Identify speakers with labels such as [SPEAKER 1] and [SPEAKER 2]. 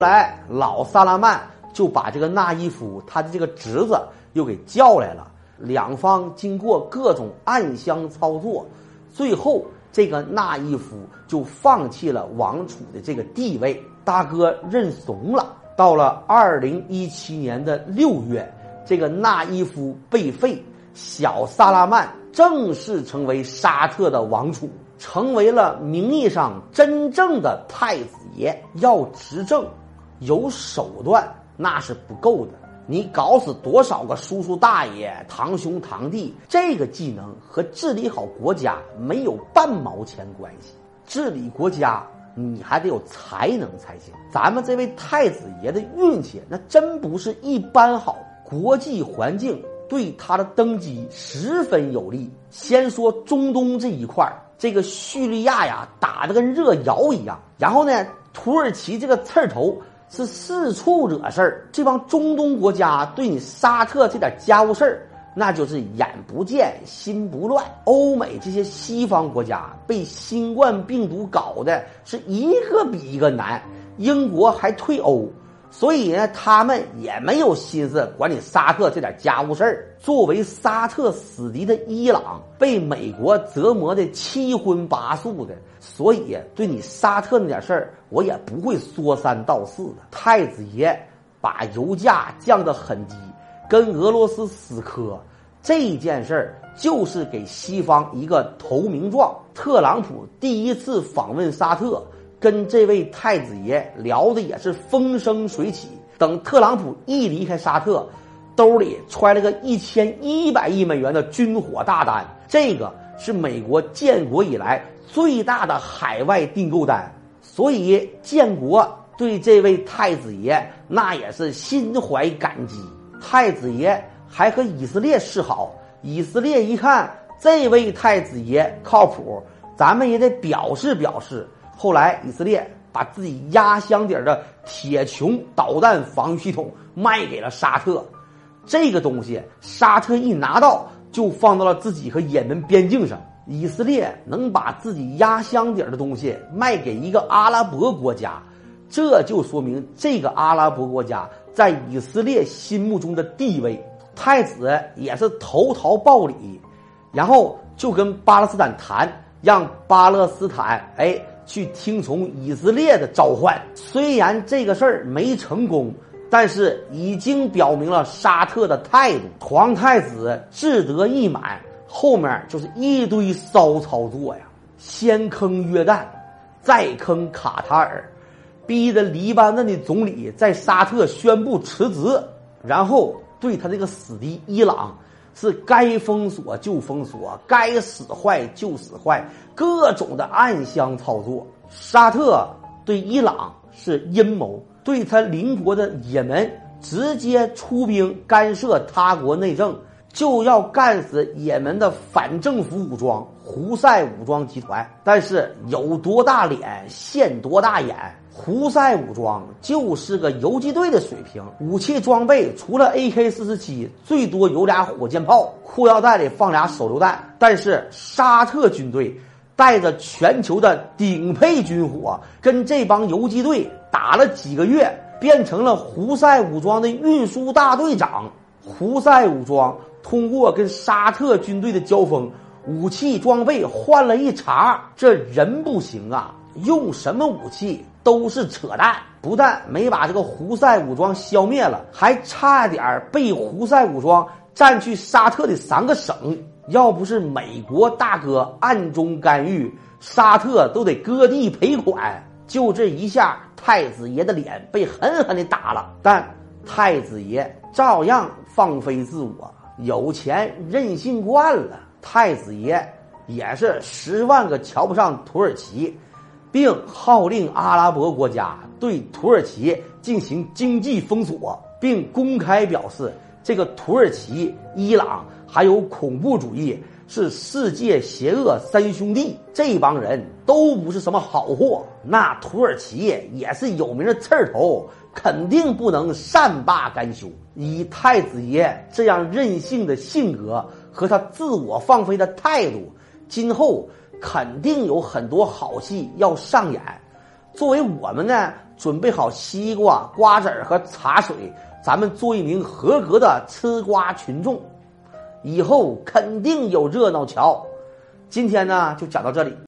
[SPEAKER 1] 来，老萨拉曼就把这个纳伊夫他的这个侄子又给叫来了。两方经过各种暗箱操作，最后这个纳伊夫就放弃了王储的这个地位，大哥认怂了。到了二零一七年的六月，这个纳伊夫被废，小萨拉曼正式成为沙特的王储，成为了名义上真正的太子爷。要执政。有手段那是不够的，你搞死多少个叔叔大爷、堂兄堂弟，这个技能和治理好国家没有半毛钱关系。治理国家你还得有才能才行。咱们这位太子爷的运气那真不是一般好，国际环境对他的登基十分有利。先说中东这一块这个叙利亚呀打得跟热窑一样，然后呢，土耳其这个刺头。是四处惹事儿，这帮中东国家对你沙特这点家务事儿，那就是眼不见心不乱。欧美这些西方国家被新冠病毒搞的是一个比一个难，英国还退欧。所以呢，他们也没有心思管你沙特这点家务事儿。作为沙特死敌的伊朗，被美国折磨的七荤八素的，所以对你沙特那点事儿，我也不会说三道四的。太子爷把油价降得很低，跟俄罗斯死磕，这件事儿就是给西方一个投名状。特朗普第一次访问沙特。跟这位太子爷聊的也是风生水起。等特朗普一离开沙特，兜里揣了个一千一百亿美元的军火大单，这个是美国建国以来最大的海外订购单。所以建国对这位太子爷那也是心怀感激。太子爷还和以色列示好，以色列一看这位太子爷靠谱，咱们也得表示表示。后来，以色列把自己压箱底儿的铁穹导弹防御系统卖给了沙特，这个东西沙特一拿到就放到了自己和也门边境上。以色列能把自己压箱底儿的东西卖给一个阿拉伯国家，这就说明这个阿拉伯国家在以色列心目中的地位。太子也是投桃报李，然后就跟巴勒斯坦谈，让巴勒斯坦哎。去听从以色列的召唤，虽然这个事儿没成功，但是已经表明了沙特的态度。皇太子志得意满，后面就是一堆骚操作呀，先坑约旦，再坑卡塔尔，逼得黎巴嫩的总理在沙特宣布辞职，然后对他这个死敌伊朗。是该封锁就封锁，该使坏就使坏，各种的暗箱操作。沙特对伊朗是阴谋，对他邻国的也门直接出兵干涉他国内政，就要干死也门的反政府武装胡塞武装集团。但是有多大脸现多大眼。胡塞武装就是个游击队的水平，武器装备除了 AK 四十七，最多有俩火箭炮，裤腰带里放俩手榴弹。但是沙特军队带着全球的顶配军火，跟这帮游击队打了几个月，变成了胡塞武装的运输大队长。胡塞武装通过跟沙特军队的交锋，武器装备换了一茬，这人不行啊，用什么武器？都是扯淡，不但没把这个胡塞武装消灭了，还差点被胡塞武装占去沙特的三个省。要不是美国大哥暗中干预，沙特都得割地赔款。就这一下，太子爷的脸被狠狠的打了。但太子爷照样放飞自我，有钱任性惯了。太子爷也是十万个瞧不上土耳其。并号令阿拉伯国家对土耳其进行经济封锁，并公开表示，这个土耳其、伊朗还有恐怖主义是世界邪恶三兄弟，这帮人都不是什么好货。那土耳其也是有名的刺儿头，肯定不能善罢甘休。以太子爷这样任性的性格和他自我放飞的态度，今后。肯定有很多好戏要上演。作为我们呢，准备好西瓜、瓜子儿和茶水，咱们做一名合格的吃瓜群众，以后肯定有热闹瞧。今天呢，就讲到这里。